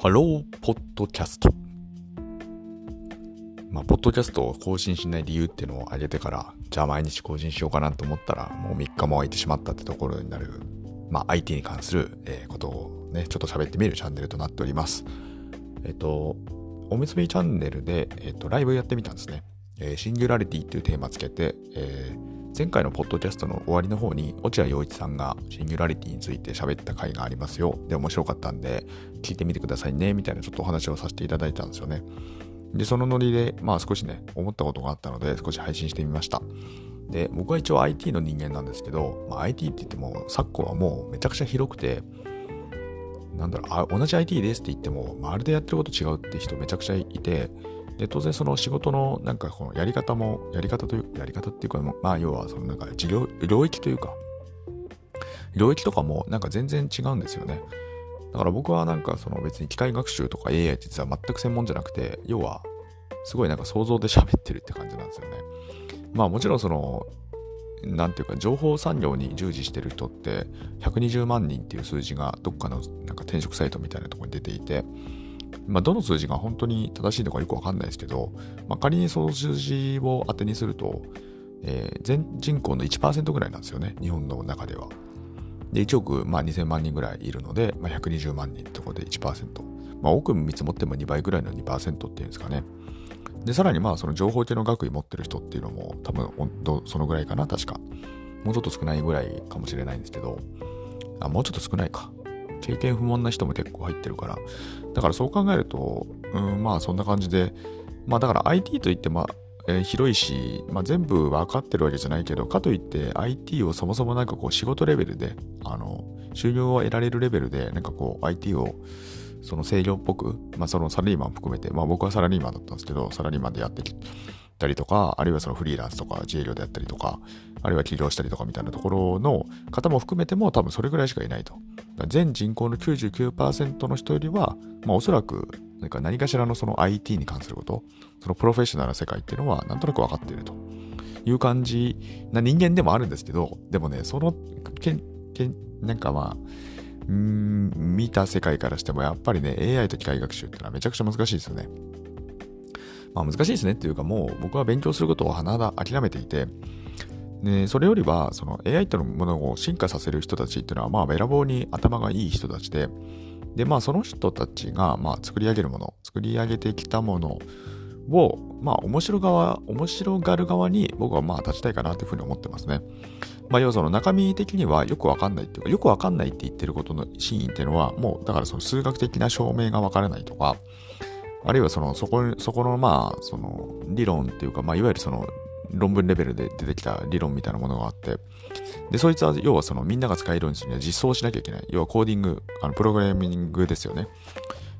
ハローポッドキャスト。まあ、ポッドキャストを更新しない理由っていうのを挙げてから、じゃあ毎日更新しようかなと思ったら、もう3日も空いてしまったってところになる、まあ、IT に関する、えー、ことをね、ちょっと喋ってみるチャンネルとなっております。えっ、と、おむすびチャンネルで、えっ、と、ライブやってみたんですね。え、シンギュラリティっていうテーマつけて、えー前回のポッドキャストの終わりの方に落合陽一さんがシンギュラリティについて喋った回がありますよ。で、面白かったんで、聞いてみてくださいね、みたいなちょっとお話をさせていただいたんですよね。で、そのノリで、まあ少しね、思ったことがあったので、少し配信してみました。で、僕は一応 IT の人間なんですけど、まあ、IT って言っても、昨今はもうめちゃくちゃ広くて、なんだろう、あ同じ IT ですって言っても、まるでやってること違うって人めちゃくちゃいて、で、当然その仕事のなんかこのやり方も、やり方という、やり方っていうか、まあ要はそのなんか事業、領域というか、領域とかもなんか全然違うんですよね。だから僕はなんかその別に機械学習とか AI って実は全く専門じゃなくて、要はすごいなんか想像で喋ってるって感じなんですよね。まあもちろんその、なんていうか情報産業に従事してる人って120万人っていう数字がどっかのなんか転職サイトみたいなところに出ていて、まあ、どの数字が本当に正しいのかよくわかんないですけど、まあ、仮にその数字を当てにすると、えー、全人口の1%ぐらいなんですよね、日本の中では。で、1億、まあ、2000万人ぐらいいるので、まあ、120万人ってことで1%。まあ、多く見積もっても2倍ぐらいの2%っていうんですかね。で、さらにまあ、その情報系の学位持ってる人っていうのも、多分、そのぐらいかな、確か。もうちょっと少ないぐらいかもしれないんですけど、あ、もうちょっと少ないか。経験不問な人も結構入ってるから。だからそう考えると、うん、まあそんな感じで、まあだから IT といってまあ、えー、広いし、まあ、全部分かってるわけじゃないけど、かといって IT をそもそもなんかこう仕事レベルで、あの、収入を得られるレベルで、なんかこう IT をその制御っぽく、まあそのサラリーマン含めて、まあ僕はサラリーマンだったんですけど、サラリーマンでやってきてたりとか、あるいはそのフリーランスとか自営業でやったりとか、あるいは起業したりとかみたいなところの方も含めても多分それぐらいしかいないと。全人口の99%の人よりは、まあ、おそらく何か何かしらのその IT に関すること、そのプロフェッショナルな世界っていうのはなんとなく分かっているという感じな人間でもあるんですけど、でもね、そのけんけんなんかまあ、ん見た世界からしてもやっぱりね、AI と機械学習ってのはめちゃくちゃ難しいですよね。まあ難しいですねっていうかもう僕は勉強することを鼻だ諦めていて、で、それよりは、その AI とのものを進化させる人たちっていうのは、まあ、べらぼうに頭がいい人たちで、で、まあ、その人たちが、まあ、作り上げるもの、作り上げてきたものを、まあ、面白側、面白がる側に僕はまあ、立ちたいかなというふうに思ってますね。まあ、要はその中身的にはよくわかんないっていうか、よくわかんないって言ってることの真意っていうのは、もう、だからその数学的な証明がわからないとか、あるいはその、そこ、そこのまあ、その、理論っていうか、まあ、いわゆるその、論文レベルで出てきた理論みたいなものがあって、で、そいつは要はそのみんなが使えるようにするには実装しなきゃいけない。要はコーディング、あのプログラミングですよね。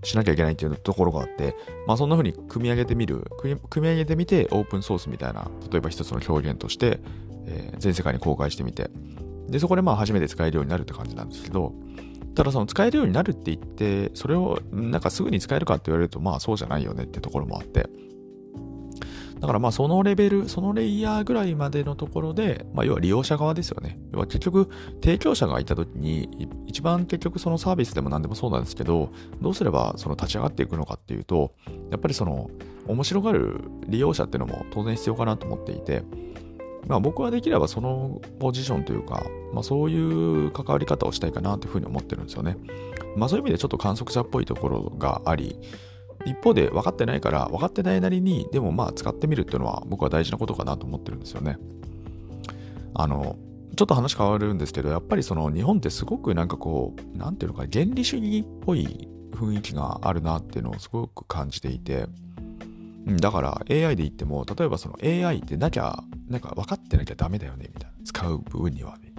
しなきゃいけないっていうところがあって、まあそんな風に組み上げてみる、組み上げてみてオープンソースみたいな、例えば一つの表現として、えー、全世界に公開してみて、で、そこでまあ初めて使えるようになるって感じなんですけど、ただその使えるようになるって言って、それをなんかすぐに使えるかって言われると、まあそうじゃないよねってところもあって、だからまあそのレベル、そのレイヤーぐらいまでのところで、まあ要は利用者側ですよね。要は結局提供者がいた時に、一番結局そのサービスでも何でもそうなんですけど、どうすればその立ち上がっていくのかっていうと、やっぱりその面白がる利用者っていうのも当然必要かなと思っていて、まあ僕はできればそのポジションというか、まあそういう関わり方をしたいかなというふうに思ってるんですよね。まあそういう意味でちょっと観測者っぽいところがあり、一方で分かってないから分かってないなりにでもまあ使ってみるっていうのは僕は大事なことかなと思ってるんですよね。あのちょっと話変わるんですけどやっぱりその日本ってすごくなんかこう何ていうのか原理主義っぽい雰囲気があるなっていうのをすごく感じていてだから AI で言っても例えばその AI ってなきゃなんか分かってなきゃダメだよねみたいな。使う部分にはね。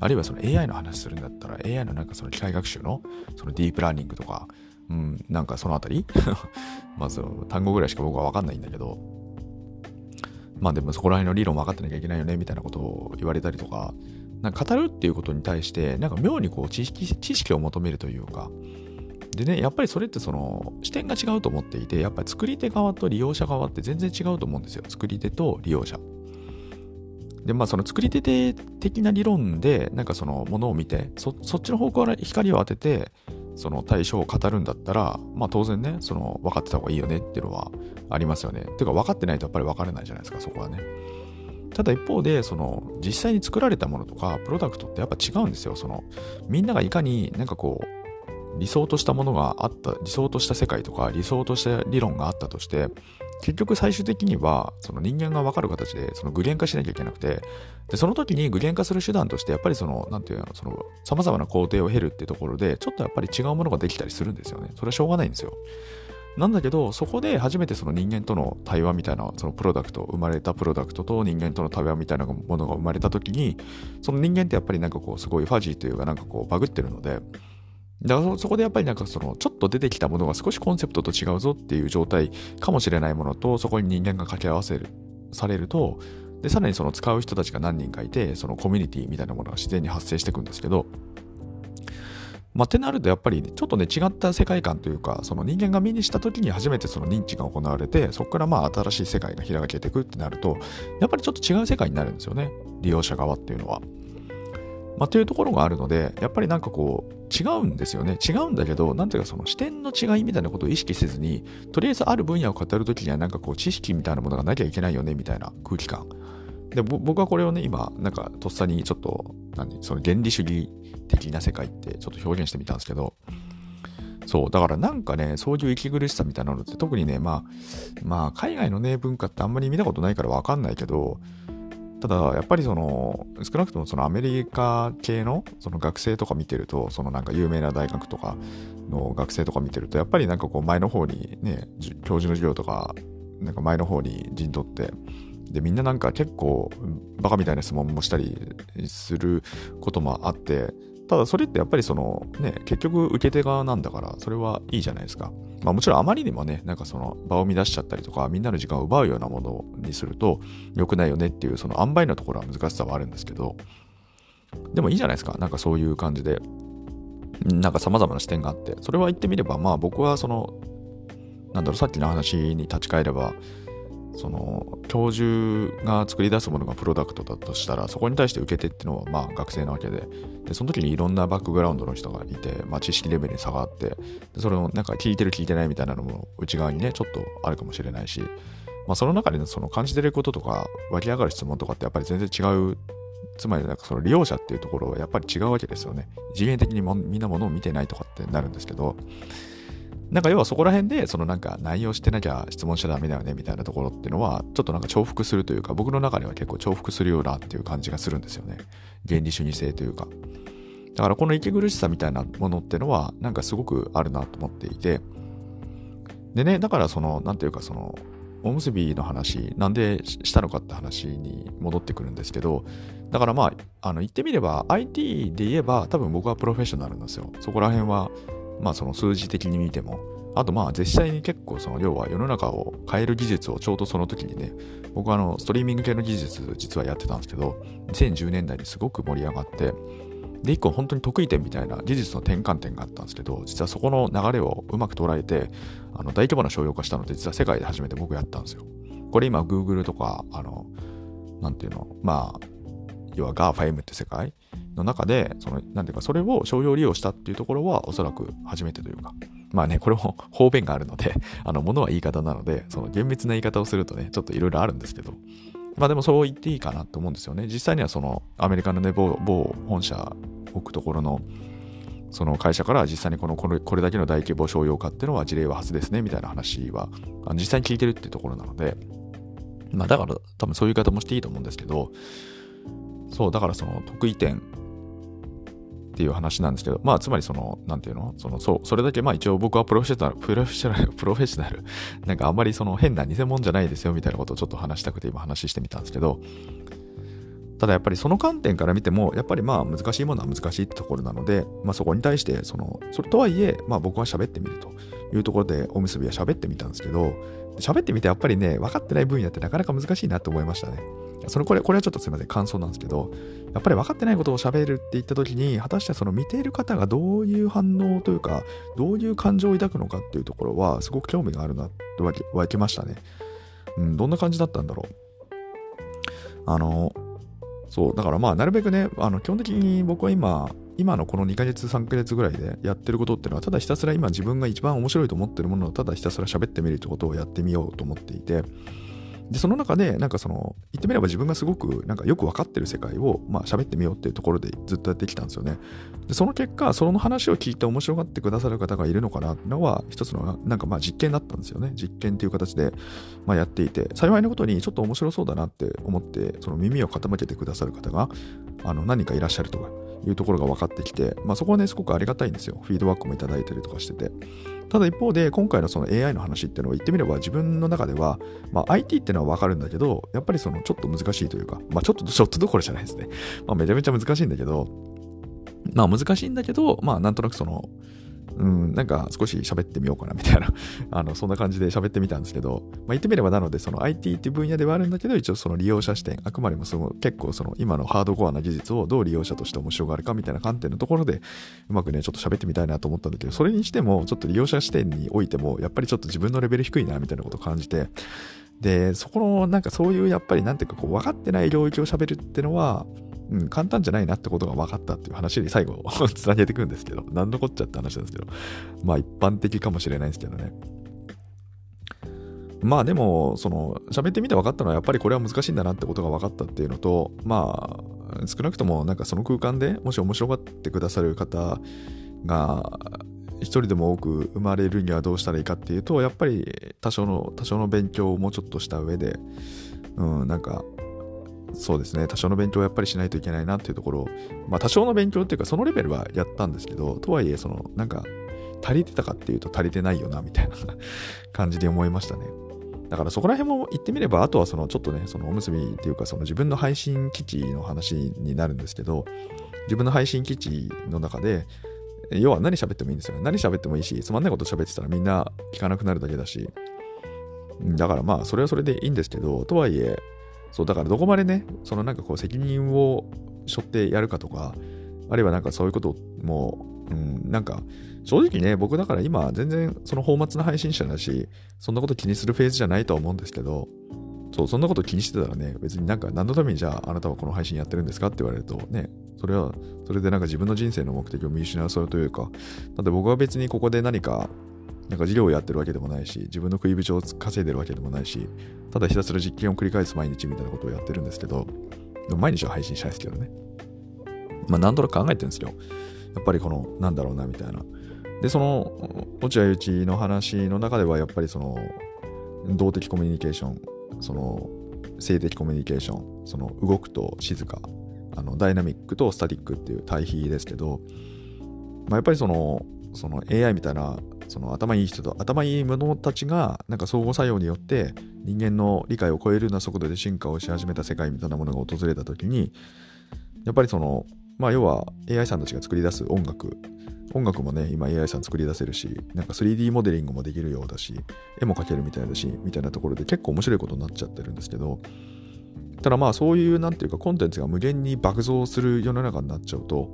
あるいはその AI の話するんだったら AI のなんかその機械学習のそのディープラーニングとかうん、なんかそのあたり？まあその単語ぐらいしか僕はわかんないんだけど、まあでもそこら辺の理論分かってなきゃいけないよねみたいなことを言われたりとか、なんか語るっていうことに対して、なんか妙にこう知識知識を求めるというか、でね、やっぱりそれってその視点が違うと思っていて、やっぱり作り手側と利用者側って全然違うと思うんですよ。作り手と利用者。で、まあその作り手的な理論で、なんかそのものを見て、そっちの方向から光を当てて、その対処を語るんだったら、まあ当然ね、その分かってた方がいいよねっていうのはありますよね。ていうか分かってないとやっぱり分からないじゃないですか、そこはね。ただ一方で、その実際に作られたものとか、プロダクトってやっぱ違うんですよ。そのみんながいかになんかこう、理想としたものがあった、理想とした世界とか、理想とした理論があったとして、結局最終的にはその人間が分かる形でその具現化しなきゃいけなくてでその時に具現化する手段としてやっぱりその何て言うのその様々な工程を経るってところでちょっとやっぱり違うものができたりするんですよね。それはしょうがないんですよ。なんだけどそこで初めてその人間との対話みたいなそのプロダクト生まれたプロダクトと人間との対話みたいなものが生まれた時にその人間ってやっぱりなんかこうすごいファジーというかなんかこうバグってるのでだからそこでやっぱりなんかそのちょっと出てきたものが少しコンセプトと違うぞっていう状態かもしれないものとそこに人間が掛け合わせるされるとでさらにその使う人たちが何人かいてそのコミュニティみたいなものが自然に発生していくんですけどまあ、ってなるとやっぱり、ちょっとね違った世界観というかその人間が目にした時に初めてその認知が行われてそこからまあ新しい世界が開けていくってなるとやっぱりちょっと違う世界になるんですよね利用者側っていうのは。まあ、というところがあるので、やっぱりなんかこう、違うんですよね。違うんだけど、なんていうかその視点の違いみたいなことを意識せずに、とりあえずある分野を語るときにはなんかこう、知識みたいなものがなきゃいけないよね、みたいな空気感。で、僕はこれをね、今、なんかとっさにちょっと、何、その原理主義的な世界ってちょっと表現してみたんですけど、そう、だからなんかね、そういう息苦しさみたいなのって特にね、まあ、まあ、海外のね、文化ってあんまり見たことないからわかんないけど、ただ、やっぱりその、少なくともそのアメリカ系のその学生とか見てると、そのなんか有名な大学とかの学生とか見てると、やっぱりなんかこう前の方にね、教授の授業とか、なんか前の方に陣取って、で、みんななんか結構バカみたいな質問もしたりすることもあって、ただそれってやっぱりそのね、結局受け手側なんだから、それはいいじゃないですか。まあもちろんあまりにもね、なんかその場を乱しちゃったりとか、みんなの時間を奪うようなものにすると良くないよねっていう、その塩梅のところは難しさはあるんですけど、でもいいじゃないですか。なんかそういう感じで、なんか様々な視点があって、それは言ってみれば、まあ僕はその、なんだろう、さっきの話に立ち返れば、その教授が作り出すものがプロダクトだとしたらそこに対して受け手っていうのはまあ学生なわけで。でその時にいろんなバックグラウンドの人がいて、まあ、知識レベルに差があってでそれをなんか聞いてる聞いてないみたいなのも内側にねちょっとあるかもしれないし、まあ、その中でその感じてることとか湧き上がる質問とかってやっぱり全然違う。つまりなんかその利用者っていうところはやっぱり違うわけですよね。次元的にみんなものを見てないとかってなるんですけどなんか要はそこら辺で、そのなんか内容してなきゃ質問しちゃダメだよねみたいなところっていうのは、ちょっとなんか重複するというか、僕の中では結構重複するようなっていう感じがするんですよね。原理主義性というか。だからこの息苦しさみたいなものっていうのは、なんかすごくあるなと思っていて、でね、だからその、なんていうかその、おむすびの話、なんでしたのかって話に戻ってくるんですけど、だからまあ、あの言ってみれば IT で言えば多分僕はプロフェッショナルなんですよ。そこら辺はまあその数字的に見ても、あとまあ実際に結構その要は世の中を変える技術をちょうどその時にね、僕はあのストリーミング系の技術実はやってたんですけど、2010年代にすごく盛り上がって、で、一個本当に得意点みたいな技術の転換点があったんですけど、実はそこの流れをうまく捉えて、あの大規模な商用化したので、実は世界で初めて僕やったんですよ。これ今 Google とか、あの、なんていうの、まあ、要は GAFAM って世界の中で、その、なんていうか、それを商用利用したっていうところは、おそらく初めてというか、まあね、これも方便があるので、あの、ものは言い方なので、その厳密な言い方をするとね、ちょっといろいろあるんですけど、まあでもそう言っていいかなと思うんですよね。実際にはその、アメリカのね、某某本社置くところの、その会社から実際にこのこれこれだけの大規模商用化っていうのは事例は初ですねみたいな話は実際に聞いてるっていうところなので、まあだから多分そういう言い方もしていいと思うんですけど、そう、だからその得意点っていう話なんですけど、まあ、つまりその、なんていうの？その、そう、それだけ、まあ一応僕はプロフェッショナル、プロフェッショナル、プロフェッショナル、なんかあんまりその変な偽物じゃないですよみたいなことをちょっと話したくて今話してみたんですけど、ただやっぱりその観点から見ても、やっぱりまあ難しいものは難しいってところなので、まあそこに対して、その、それとはいえ、まあ僕は喋ってみると。いうところで、おむすびは喋ってみたんですけど、喋ってみてやっぱりね、分かってない分野ってなかなか難しいなと思いましたね。それこれ、これはちょっとすいません、感想なんですけど、やっぱり分かってないことを喋るって言った時に、果たしてその見ている方がどういう反応というか、どういう感情を抱くのかっていうところは、すごく興味があるなって湧きましたね。うん、どんな感じだったんだろう。あの、そう、だからまあ、なるべくね、あの基本的に僕は今、今のこの2ヶ月、3ヶ月ぐらいでやってることっていうのは、ただひたすら今自分が一番面白いと思ってるものをただひたすら喋ってみるってことをやってみようと思っていて、で、その中で、なんかその、言ってみれば自分がすごく、なんかよく分かってる世界を、まあ喋ってみようっていうところでずっとやってきたんですよね。で、その結果、その話を聞いて面白がってくださる方がいるのかなっていうのは、一つの、なんかまあ実験だったんですよね。実験っていう形で、まあやっていて、幸いなことにちょっと面白そうだなって思って、その耳を傾けてくださる方が、あの、何かいらっしゃるとか、いうところが分かってきて、まあそこはね、すごくありがたいんですよ。フィードバックもいただいたりとかしてて。ただ一方で、今回のその AI の話っていうのを言ってみれば、自分の中では、まあ、IT っていうのはわかるんだけど、やっぱりそのちょっと難しいというか、まあ、ちょっと、ちょっとどころじゃないですね。まあ、めちゃめちゃ難しいんだけど、まあ、難しいんだけど、まあ、なんとなくその、うん、なんか少し喋ってみようかなみたいな。あの、そんな感じで喋ってみたんですけど、まあ、言ってみればなので、その IT っていう分野ではあるんだけど、一応その利用者視点、あくまでもその結構その今のハードコアな技術をどう利用者として面白がるかみたいな観点のところで、うまくね、ちょっと喋ってみたいなと思ったんだけど、それにしても、ちょっと利用者視点においても、やっぱりちょっと自分のレベル低いなみたいなことを感じて、で、そこの、なんかそういうやっぱりなんていうかこう分かってない領域を喋るってのは、うん、簡単じゃないなってことが分かったっていう話に最後 つなげていくんですけど、何のこっちゃって話なんですけど、まあ一般的かもしれないんですけどね。まあでも、その、喋ってみて分かったのはやっぱりこれは難しいんだなってことが分かったっていうのと、まあ、少なくともなんかその空間でもし面白がってくださる方が一人でも多く生まれるにはどうしたらいいかっていうと、やっぱり多少の、多少の勉強をもうちょっとした上で、うん、なんかそうですね、多少の勉強をやっぱりしないといけないなっていうところまあ多少の勉強っていうかそのレベルはやったんですけど、とはいえ、その、なんか、足りてたかっていうと足りてないよな、みたいな感じで思いましたね。だからそこら辺も言ってみれば、あとはそのちょっとね、そのおむすびっていうか、その自分の配信基地の話になるんですけど、自分の配信基地の中で、要は何喋ってもいいんですよね。何喋ってもいいし、つまんないこと喋ってたらみんな聞かなくなるだけだし、だからまあ、それはそれでいいんですけど、とはいえ、そう、だからどこまでね、そのなんかこう責任を背負ってやるかとか、あるいはなんかそういうことも、うん、なんか正直ね、僕だから今全然その放末の配信者だし、そんなこと気にするフェーズじゃないとは思うんですけど、そう、そんなこと気にしてたらね、別になんか何のためにじゃああなたはこの配信やってるんですかって言われるとね、それは、それでなんか自分の人生の目的を見失うそうというか、だって僕は別にここで何かなんか事業をやってるわけでもないし、自分の食い口を稼いでるわけでもないし、ただひたすら実験を繰り返す毎日みたいなことをやってるんですけど、でも毎日は配信しないですけどね。まあなんとなく考えてるんですよ。やっぱりこの、なんだろうなみたいな。で、その、落合内の話の中ではやっぱりその、動的コミュニケーション、その、性的コミュニケーション、その動くと静か、あのダイナミックとスタティックっていう対比ですけど、まあ、やっぱりそのその AI みたいなその頭いい人と頭いい者たちがなんか相互作用によって人間の理解を超えるような速度で進化をし始めた世界みたいなものが訪れた時にやっぱりそのまあ要は AI さんたちが作り出す音楽。音楽もね今 AI さん作り出せるしなんか 3D モデリングもできるようだし絵も描けるみたいだしみたいなところで結構面白いことになっちゃってるんですけどただまあそういうなんていうかコンテンツが無限に爆増する世の中になっちゃうと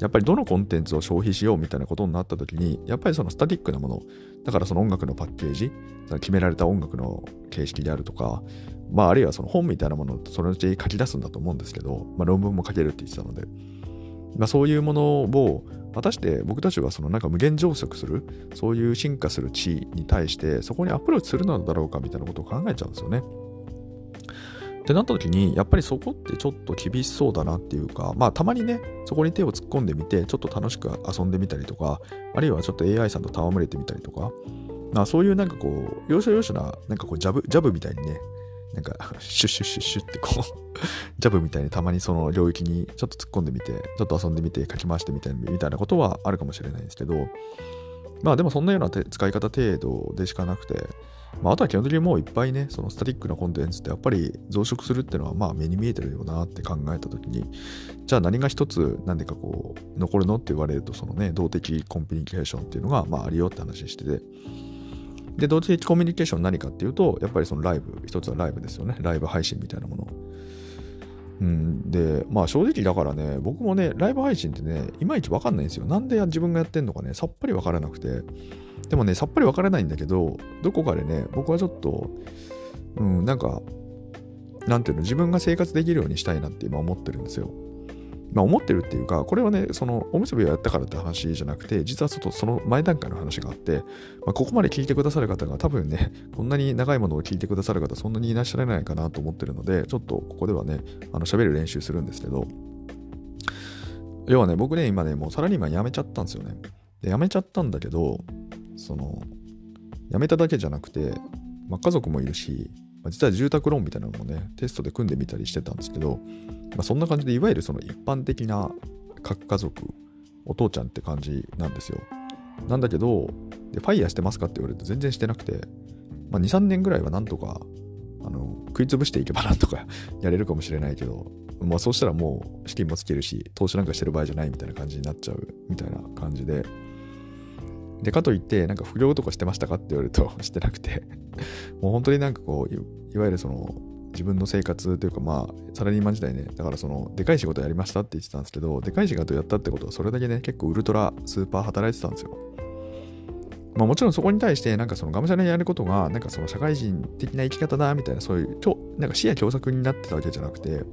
やっぱりどのコンテンツを消費しようみたいなことになった時に、やっぱりそのスタティックなもの、だからその音楽のパッケージ、決められた音楽の形式であるとか、まああるいはその本みたいなものをそのうち書き出すんだと思うんですけど、まあ論文も書けるって言ってたので、まあそういうものを果たして僕たちはそのなんか無限上速する、そういう進化する地に対してそこにアプローチするのだろうかみたいなことを考えちゃうんですよね。ってなった時に、やっぱりそこってちょっと厳しそうだなっていうか、まあたまにね、そこに手を突っ込んでみて、ちょっと楽しく遊んでみたりとか、あるいはちょっと AI さんと戯れてみたりとか、まあそういうなんかこう、要所要所な、なんかこうジャブ、ジャブみたいにね、なんかシュッシュッシュッシュッってこう ジャブみたいにたまにその領域にちょっと突っ込んでみて、ちょっと遊んでみて、書き回してみたいみたいなことはあるかもしれないんですけど、まあでもそんなような使い方程度でしかなくて、まあ、あとは基本的にもういっぱいね、そのスタティックなコンテンツってやっぱり増殖するっていうのはまあ目に見えてるよなって考えたときに、じゃあ何が一つなんでかこう残るのって言われると、そのね、動的コミュニケーションっていうのがまああるよって話してて、で、動的コミュニケーション何かっていうと、やっぱりそのライブ、一つはライブですよね。ライブ配信みたいなもの。うん、で、まあ正直だからね、僕もね、ライブ配信ってね、いまいちわかんないんですよ。なんで自分がやってんのかね、さっぱりわからなくて。でもね、さっぱりわからないんだけど、どこかでね、僕はちょっと、うん、なんか、なんていうの、自分が生活できるようにしたいなって今思ってるんですよ。まあ思ってるっていうか、これはね、そのおむすびをやったからって話じゃなくて、実はちょっとその前段階の話があって、まあ、ここまで聞いてくださる方が多分ね、こんなに長いものを聞いてくださる方そんなにいらっしゃらないかなと思ってるので、ちょっとここではね、あの喋る練習するんですけど、要はね、僕ね、今ね、もうサラリーマン辞めちゃったんですよね。で、辞めちゃったんだけど、その、辞めただけじゃなくて、まあ、家族もいるし、まあ、実は住宅ローンみたいなのもね、テストで組んでみたりしてたんですけど、まあ、そんな感じで、いわゆるその一般的な核家族、お父ちゃんって感じなんですよ。なんだけど、でファイヤーしてますかって言われると全然してなくて、まあ、2、3年ぐらいはなんとか、あの、食い潰していけばなんとか やれるかもしれないけど、まあそうしたらもう資金もつけるし、投資なんかしてる場合じゃないみたいな感じになっちゃうみたいな感じで、で、かといって、なんか不良とかしてましたかって言われると してなくて もう本当になんかこう、いわゆるその、自分の生活というかまあ、サラリーマン時代ね、だからその、でかい仕事やりましたって言ってたんですけど、でかい仕事やったってことは、それだけね、結構ウルトラスーパー働いてたんですよ。まあもちろんそこに対して、なんかそのがむしゃらにやることが、なんかその社会人的な生き方だみたいな、そういう、なんか視野狭窄になってたわけじゃなくて、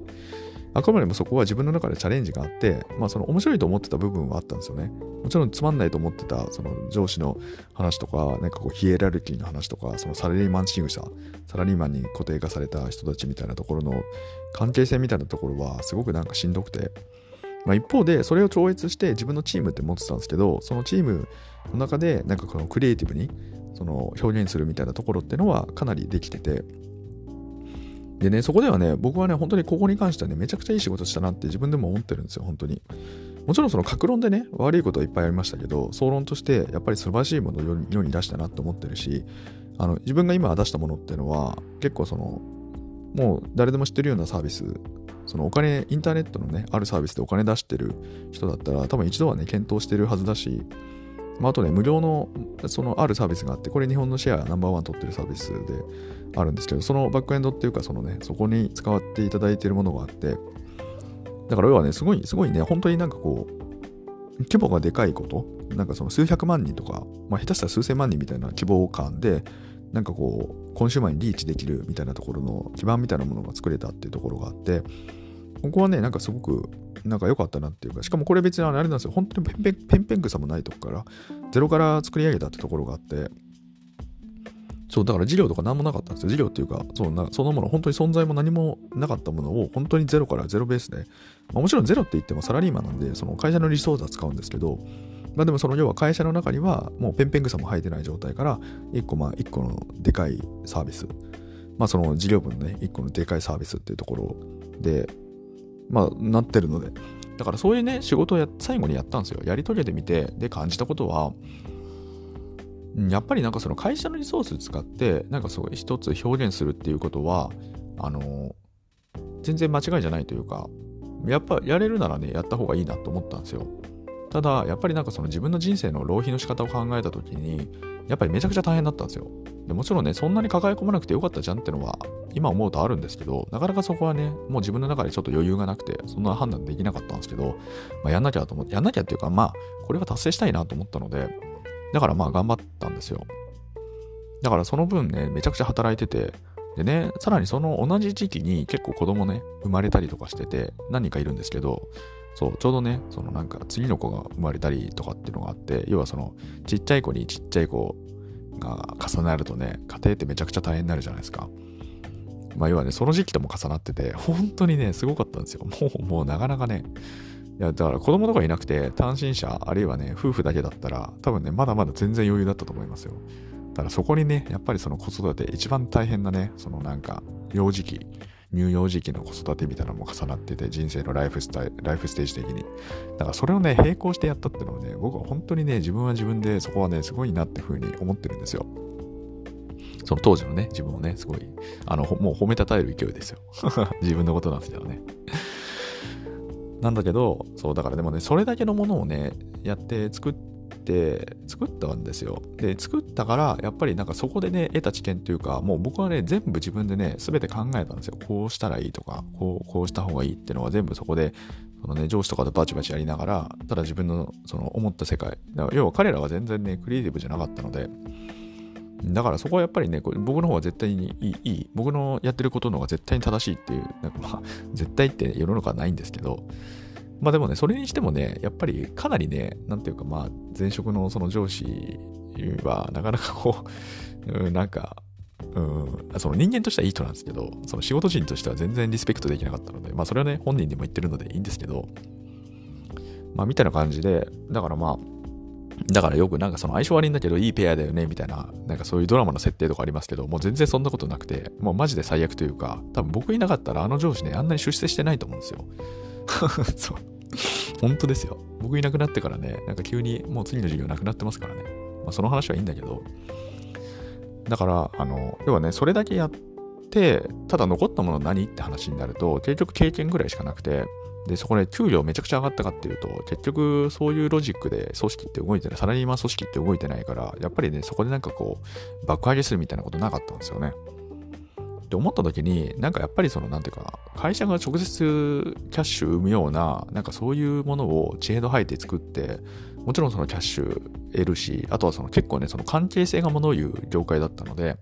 あくまでもそこは自分の中でチャレンジがあって、まあその面白いと思ってた部分はあったんですよね。もちろんつまんないと思ってたその上司の話とか、なんかこうヒエラルキーの話とか、そのサラリーマン仕草、サラリーマンに固定化された人たちみたいなところの関係性みたいなところはすごくなんかしんどくて、まあ、一方でそれを超越して自分のチームって持ってたんですけど、そのチームの中でなんかこのクリエイティブにその表現するみたいなところっていうのはかなりできてて、でね、そこではね、僕はね、本当にここに関してはね、めちゃくちゃいい仕事したなって自分でも思ってるんですよ、本当に。もちろんその格論でね、悪いことはいっぱいありましたけど、総論としてやっぱり素晴らしいものを世に出したなって思ってるし、あの自分が今出したものっていうのは、結構その、もう誰でも知ってるようなサービス、そのお金、インターネットのね、あるサービスでお金出してる人だったら、多分一度はね、検討してるはずだし、まあ、あとね、無料の、そのあるサービスがあって、これ日本のシェアナンバーワン取ってるサービスであるんですけど、そのバックエンドっていうか、そのね、そこに使っていただいてるものがあって、だから要はね、すごい、すごいね、本当になんかこう、規模がでかいこと、なんかその数百万人とか、まあ下手したら数千万人みたいな規模感で、なんかこう、コンシューマーにリーチできるみたいなところの基盤みたいなものが作れたっていうところがあって、ここはね、なんかすごく、なんか良かったなっていうか、しかもこれ別にあれなんですよ、本当にペンペンペンペン草もないとこから、ゼロから作り上げたってところがあって、そう、だから事業とか何もなかったんですよ。事業っていうか、そうなそのもの、本当に存在も何もなかったものを、本当にゼロからゼロベースで、まあ、もちろんゼロって言ってもサラリーマンなんで、その会社のリソースは使うんですけど、まあでもその要は会社の中には、もうペンペン草も生えてない状態から、一個まあ一個のでかいサービス、まあその事業分のね、一個のでかいサービスっていうところで、まあなってるので、だからそういうね、仕事をや最後にやったんですよ。やり遂げてみて、で感じたことは、やっぱりなんかその会社のリソース使ってなんかすごい一つ表現するっていうことはあの全然間違いじゃないというかやっぱやれるならねやった方がいいなと思ったんですよただやっぱりなんかその自分の人生の浪費の仕方を考えた時にやっぱりめちゃくちゃ大変だったんですよでもちろんねそんなに抱え込まなくてよかったじゃんってのは今思うとあるんですけどなかなかそこはねもう自分の中でちょっと余裕がなくてそんな判断できなかったんですけど、まあ、やんなきゃと思ってやんなきゃっていうかまあこれは達成したいなと思ったのでだからまあ頑張ったんですよ。だからその分ね、めちゃくちゃ働いてて、でね、さらにその同じ時期に結構子供ね、生まれたりとかしてて、何人かいるんですけど、そう、ちょうどね、そのなんか次の子が生まれたりとかっていうのがあって、要はそのちっちゃい子にちっちゃい子が重なるとね、家庭ってめちゃくちゃ大変になるじゃないですか。まあ要はね、その時期とも重なってて、本当にね、すごかったんですよ。もう、もうなかなかね、いや、だから子供とかいなくて、単身者、あるいはね、夫婦だけだったら、多分ね、まだまだ全然余裕だったと思いますよ。だからそこにね、やっぱりその子育て、一番大変なね、そのなんか、幼児期、乳幼児期の子育てみたいなのも重なってて、人生のライフスタイル、ライフステージ的に。だからそれをね、並行してやったっていうのはね、僕は本当にね、自分は自分でそこはね、すごいなっていうふうに思ってるんですよ。その当時のね、自分をね、すごい、あの、もう褒めたたえる勢いですよ。自分のことなんですけどね。なんだけど、そう、だからでもね、それだけのものをね、やって作って、作ったんですよ。で、作ったから、やっぱりなんかそこでね、得た知見というか、もう僕はね、全部自分でね、すべて考えたんですよ。こうしたらいいとか、こう、こうした方がいいっていうのは全部そこで、そのね、上司とかとバチバチやりながら、ただ自分のその思った世界、要は彼らは全然ね、クリエイティブじゃなかったので、だからそこはやっぱりね、これ僕の方が絶対にいい、いい、僕のやってることの方が絶対に正しいっていう、なんかまあ、絶対って世の中はないんですけど、まあでもね、それにしてもね、やっぱりかなりね、なんていうかまあ、前職のその上司は、なかなかこう、うん、なんか、うん、その人間としてはいい人なんですけど、その仕事人としては全然リスペクトできなかったので、まあそれはね、本人にも言ってるのでいいんですけど、まあみたいな感じで、だからまあ、だからよくなんかその相性悪いんだけどいいペアだよねみたいな、なんかそういうドラマの設定とかありますけど、もう全然そんなことなくて、もうマジで最悪というか、多分僕いなかったらあの上司ね、あんなに出世してないと思うんですよ。そう。本当ですよ。僕いなくなってからね、なんか急にもう次の授業なくなってますからね。まあその話はいいんだけど、だから、あの、要はね、それだけやって、ただ残ったもの何って話になると、結局経験ぐらいしかなくて、で、そこで給料めちゃくちゃ上がったかっていうと、結局そういうロジックで組織って動いてない、サラリーマン組織って動いてないから、やっぱりね、そこでなんかこう、爆上げするみたいなことなかったんですよね。って思った時に、なんかやっぱりその、なんていうかな、会社が直接キャッシュ生むような、なんかそういうものを知恵の吐いて作って、もちろんそのキャッシュ得るし、あとはその結構ね、その関係性がものを言う業界だったので、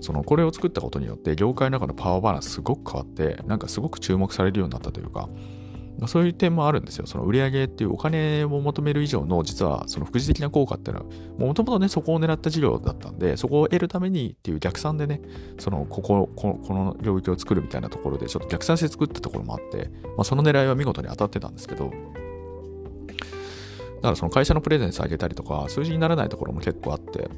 そのこれを作ったことによって業界の中のパワーバランスすごく変わってなんかすごく注目されるようになったというかそういう点もあるんですよ。その売上っていうお金を求める以上の実はその副次的な効果っていうのはもともとねそこを狙った事業だったんでそこを得るためにっていう逆算でねそのこここの領域を作るみたいなところでちょっと逆算して作ったところもあって、まあ、その狙いは見事に当たってたんですけどだからその会社のプレゼンス上げたりとか数字にならないところも結構あって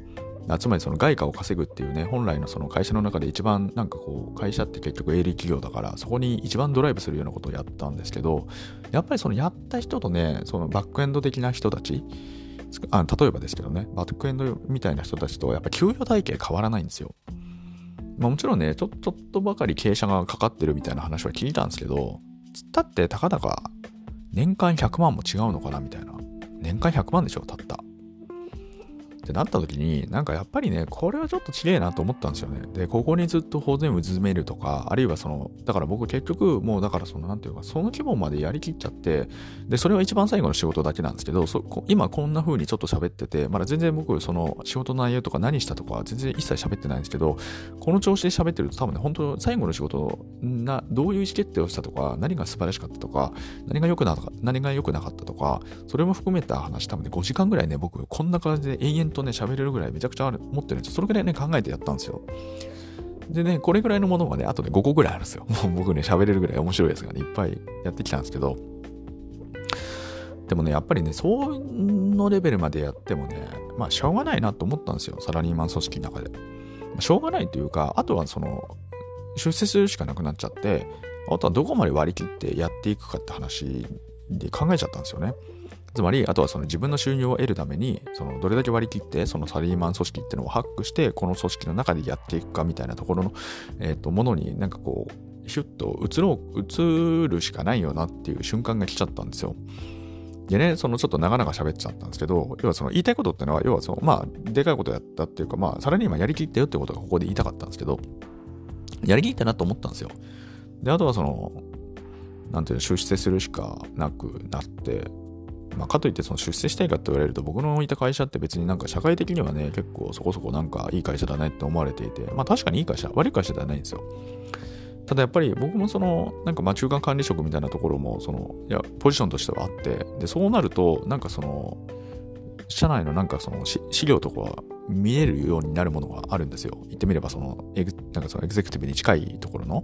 つまりその外貨を稼ぐっていうね、本来のその会社の中で一番なんかこう、会社って結局営利企業だから、そこに一番ドライブするようなことをやったんですけど、やっぱりそのやった人とね、そのバックエンド的な人たち、あ例えばですけどね、バックエンドみたいな人たちとやっぱ給与体系変わらないんですよ。まあもちろんね、ちょちょっとばかり傾斜がかかってるみたいな話は聞いたんですけど、つったってたかだか年間100万も違うのかなみたいな。年間100万でしょ、たった。ってなった時に、なんかやっぱりね、これはちょっと違えなと思ったんですよね。で、ここにずっと法然うずめるとか、あるいはその、だから僕結局、もうだからその、なんていうか、その規模までやりきっちゃって、で、それは一番最後の仕事だけなんですけど、そ今こんな風にちょっと喋ってて、まだ全然僕、その仕事の内容とか何したとか、全然一切喋ってないんですけど、この調子で喋ってると多分ね、本当最後の仕事な、どういう意思決定をしたとか、何が素晴らしかったとか、何が良くなかった、何が良くなかったとか、それも含めた話、多分ね、5時間ぐらいね、僕、こんな感じで延々ととね、喋れるぐらいめちゃくちゃある、持ってるんですよ。それぐらいね、考えてやったんですよ。でね、これぐらいのものがね、あとね、5個ぐらいあるんですよ。もう僕ね、喋れるぐらい面白いやつがね、いっぱいやってきたんですけど、でもね、やっぱりね、そのレベルまでやってもね、まあ、しょうがないなと思ったんですよ、サラリーマン組織の中で。まあ、しょうがないというか、あとはその、出世するしかなくなっちゃって、あとはどこまで割り切ってやっていくかって話で考えちゃったんですよね。つまり、あとはその自分の収入を得るために、そのどれだけ割り切って、そのサラリーマン組織っていうのをハックして、この組織の中でやっていくかみたいなところの、えっ、と、ものになんかこう、シュッと移ろう、移るしかないよなっていう瞬間が来ちゃったんですよ。でね、そのちょっと長々喋っちゃったんですけど、要はその言いたいことってのは、要はその、まあ、でかいことやったっていうか、まあ、サラリーマンやりきったよってことがここで言いたかったんですけど、やりきったなと思ったんですよ。で、あとはその、なんていうの、出世するしかなくなって、まあ、かといってその出世したいかって言われると僕のいた会社って別になんか社会的にはね結構そこそこなんかいい会社だねって思われていてまあ確かにいい会社悪い会社ではないんですよ。ただやっぱり僕もそのなんかまあ中間管理職みたいなところもそのいやポジションとしてはあってでそうなるとなんかその社内のなんかその資料とかは見えるようになるものがあるんですよ。言ってみればそのエグなんかそのエグゼクティブに近いところの。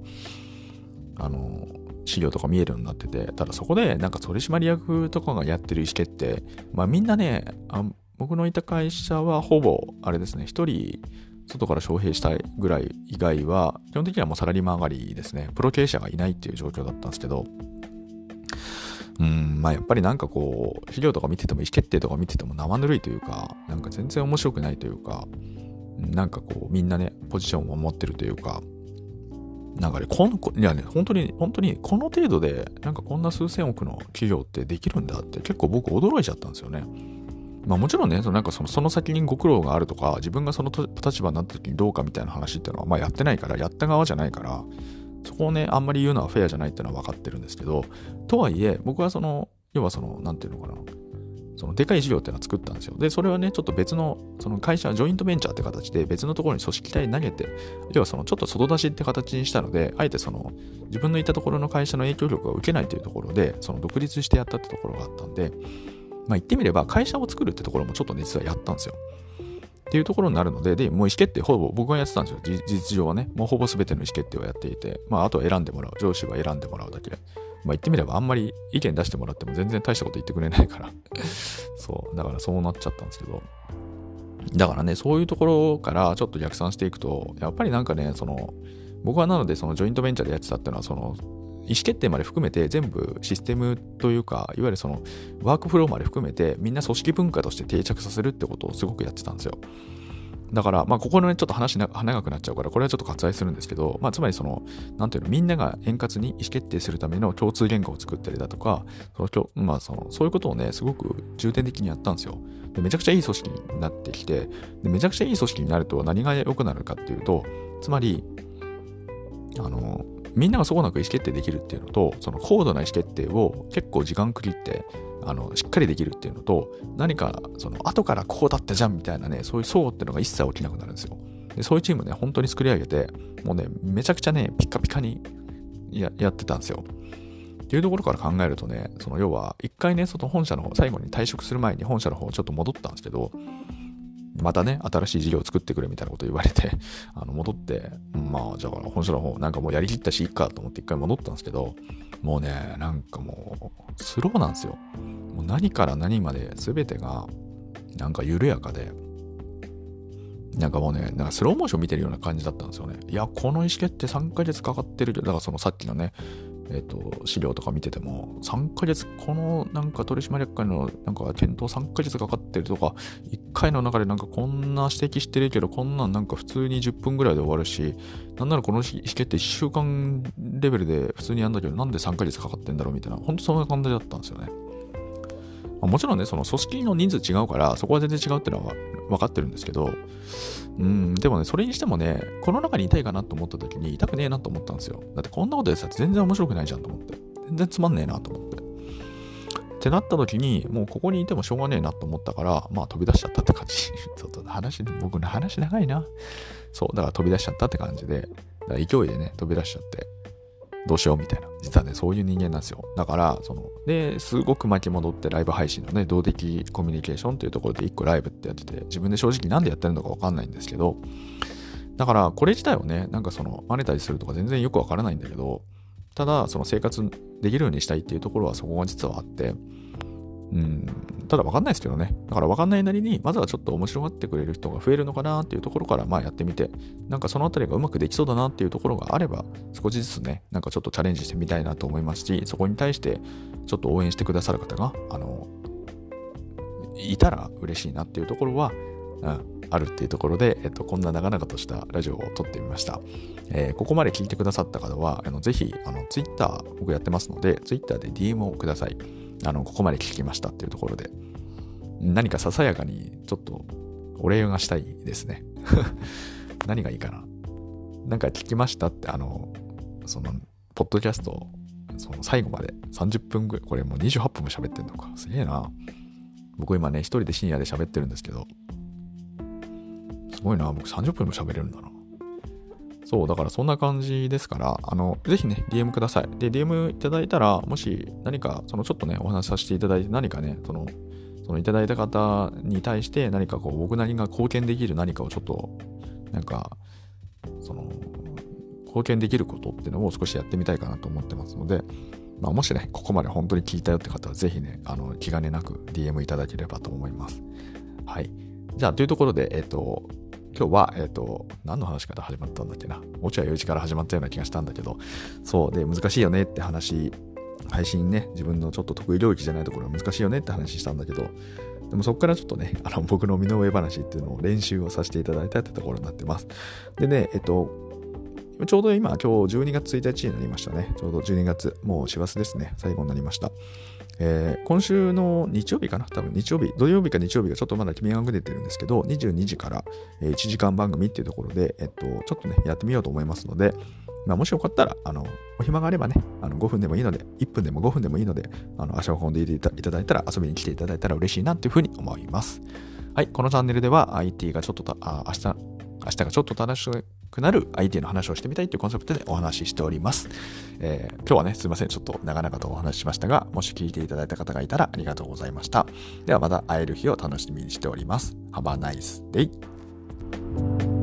あの資料とか見えるようになってて、ただそこでなんか取締役とかがやってる意思決定、まあみんなね、あ僕のいた会社はほぼ、あれですね、一人外から招聘したいぐらい以外は、基本的にはもうサラリーマン上がりですね、プロ経営者がいないっていう状況だったんですけど、うん、まあやっぱりなんかこう、資料とか見てても意思決定とか見てても生ぬるいというか、なんか全然面白くないというか、なんかこう、みんなね、ポジションを持ってるというか、なんかね、この、いやね、本当に、本当に、この程度で、なんかこんな数千億の企業ってできるんだって結構僕驚いちゃったんですよね。まあもちろんね、そのなんかそのその先にご苦労があるとか、自分がその立場になった時にどうかみたいな話っていうのは、まあやってないから、やった側じゃないから、そこをね、あんまり言うのはフェアじゃないっていうのは分かってるんですけど、とはいえ、僕はその、要はその、なんていうのかな、そのでかい事業っていうのは作ったんですよ。で、それはね、ちょっと別の、その会社、ジョイントベンチャーって形で別のところに組織体投げて、要はそのちょっと外出しって形にしたので、あえてその自分のいたところの会社の影響力を受けないというところで、その独立してやったってところがあったんで、まあ言ってみれば会社を作るってところもちょっと、実はやったんですよ。っていうところになるので、で、もう意思決定ほぼ僕がやってたんですよ。事実上はね。もうほぼ全ての意思決定をやっていて、まああとは選んでもらう。上司が選んでもらうだけで。まあ言ってみればあんまり意見出してもらっても全然大したこと言ってくれないから そう、だからそうなっちゃったんですけど。だからね、そういうところからちょっと逆算していくと、やっぱりなんかね、その、僕はなのでそのジョイントベンチャーでやってたっていうのは、その、意思決定まで含めて全部システムというか、いわゆるそのワークフローまで含めてみんな組織文化として定着させるってことをすごくやってたんですよ。だから、まあ、ここのね、ちょっと話長くなっちゃうから、これはちょっと割愛するんですけど、まあ、つまりその、なんていうの、みんなが円滑に意思決定するための共通言語を作ったりだとか、そのまあ、そのそういうことをね、すごく重点的にやったんですよ。でめちゃくちゃいい組織になってきてで、めちゃくちゃいい組織になると何が良くなるかっていうと、つまり、あの、みんながそこなく意思決定できるっていうのと、その高度な意思決定を結構時間区切ってあの、しっかりできるっていうのと、何か、その、後からこうだったじゃんみたいなね、そういう層っていうのが一切起きなくなるんですよ。で、そういうチームね、本当に作り上げて、もうね、めちゃくちゃね、ピカピカにややってたんですよ。っていうところから考えるとね、その要は、一回ね、その本社の方、最後に退職する前に本社の方ちょっと戻ったんですけど、またね、新しい事業を作ってくれみたいなこと言われて、あの、戻って、うんまあ、じゃあ本社の方、なんかもうやりきったし、いっかと思って一回戻ったんですけど、もうね、なんかもう、スローなんですよ。もう何から何まで全てが、なんか緩やかで、なんかもうね、なんかスローモーション見てるような感じだったんですよね。いや、この意思決定3ヶ月かかってるけど、だからそのさっきのね、えっ、と、資料とか見てても、3ヶ月、このなんか取締役会のなんか検討3ヶ月かかってるとか、1回の中でなんかこんな指摘してるけど、こんなんなんか普通に10分ぐらいで終わるし、なんならこの意思決定1週間レベルで普通にやんだけど、なんで3ヶ月かかってんだろうみたいな、本当そんな感じだったんですよね。ま、もちろんね、その組織の人数違うから、そこは全然違うっていうのは分かってるんですけど、うん、でもね、それにしてもね、この中にいたいかなと思った時に、いたくねえなと思ったんですよ。だってこんなことやってたって全然面白くないじゃんと思って。全然つまんねえなと思って。ってなった時に、もうここにいてもしょうがねえなと思ったから、まあ飛び出しちゃったって感じ。ちょっと話、僕の話長いな。そう、だから飛び出しちゃったって感じで、だから勢いでね、飛び出しちゃって。どうしようみたいな。実はね、そういう人間なんですよ。だから、その、で、すごく巻き戻ってライブ配信のね、動的コミュニケーションというところで一個ライブってやってて、自分で正直なんでやってるのかわかんないんですけど、だから、これ自体をね、なんかその、マネタイズするとか全然よくわからないんだけど、ただ、その生活できるようにしたいっていうところはそこが実はあって、うん、ただ分かんないですけどね。だから分かんないなりに、まずはちょっと面白がってくれる人が増えるのかなっていうところから、まあやってみて、なんかそのあたりがうまくできそうだなっていうところがあれば、少しずつね、なんかちょっとチャレンジしてみたいなと思いますし、そこに対してちょっと応援してくださる方が、あの、いたら嬉しいなっていうところは、うん、あるっていうところで、えっと、こんな長々としたラジオを撮ってみました。えー、ここまで聞いてくださった方は、あのぜひ、あの、Twitter 僕やってますので、Twitter で DM をください。あの、ここまで聞きましたっていうところで、何かささやかにちょっとお礼がしたいですね。何がいいかな。なんか聞きましたって、あの、その、ポッドキャスト、その最後まで30分ぐらい、これもう28分も喋ってんのか。すげえな。僕今ね、一人で深夜で喋ってるんですけど、すごいな。僕30分も喋れるんだな。そう、だからそんな感じですから、あの、ぜひね、DM ください。で、DM いただいたら、もし何か、そのちょっとね、お話しさせていただいて、何かね、その、そのいただいた方に対して何かこう、僕なりが貢献できる何かをちょっと、なんか、その、貢献できることっていうのを少しやってみたいかなと思ってますので、まあ、もしね、ここまで本当に聞いたよって方は、ぜひね、あの、気兼ねなく DM いただければと思います。はい。じゃあ、というところで、えっ、ー、と、今日は、えっ、ー、と、何の話から始まったんだっけな。落合陽一から始まったような気がしたんだけど、そう、で、難しいよねって話、配信ね、自分のちょっと得意領域じゃないところは難しいよねって話したんだけど、でもそこからちょっとね、あの、僕の身の上話っていうのを練習をさせていただいたってところになってます。でね、えっと、ちょうど今、今日12月1日になりましたね。ちょうど12月、もう師走ですね。最後になりました。えー、今週の日曜日かな？多分日曜日、土曜日か日曜日がちょっとまだ決めが出てるんですけど、22時から、1時間番組っていうところで、えっと、ちょっとね、やってみようと思いますので、まあ、もしよかったら、あの、お暇があればね、あの5分でもいいので、1分でも5分でもいいので、あの足を運んでいただいたら、遊びに来ていただいたら嬉しいなというふうに思います。はい、このチャンネルでは IT がちょっとた、あ明日、明日がちょっと楽しくなる IT の話をしてみたいというコンセプトでお話ししております。えー、今日はね、すいません。ちょっと長々とお話ししましたが、もし聞いていただいた方がいたらありがとうございました。ではまた会える日を楽しみにしております。Have a nice day!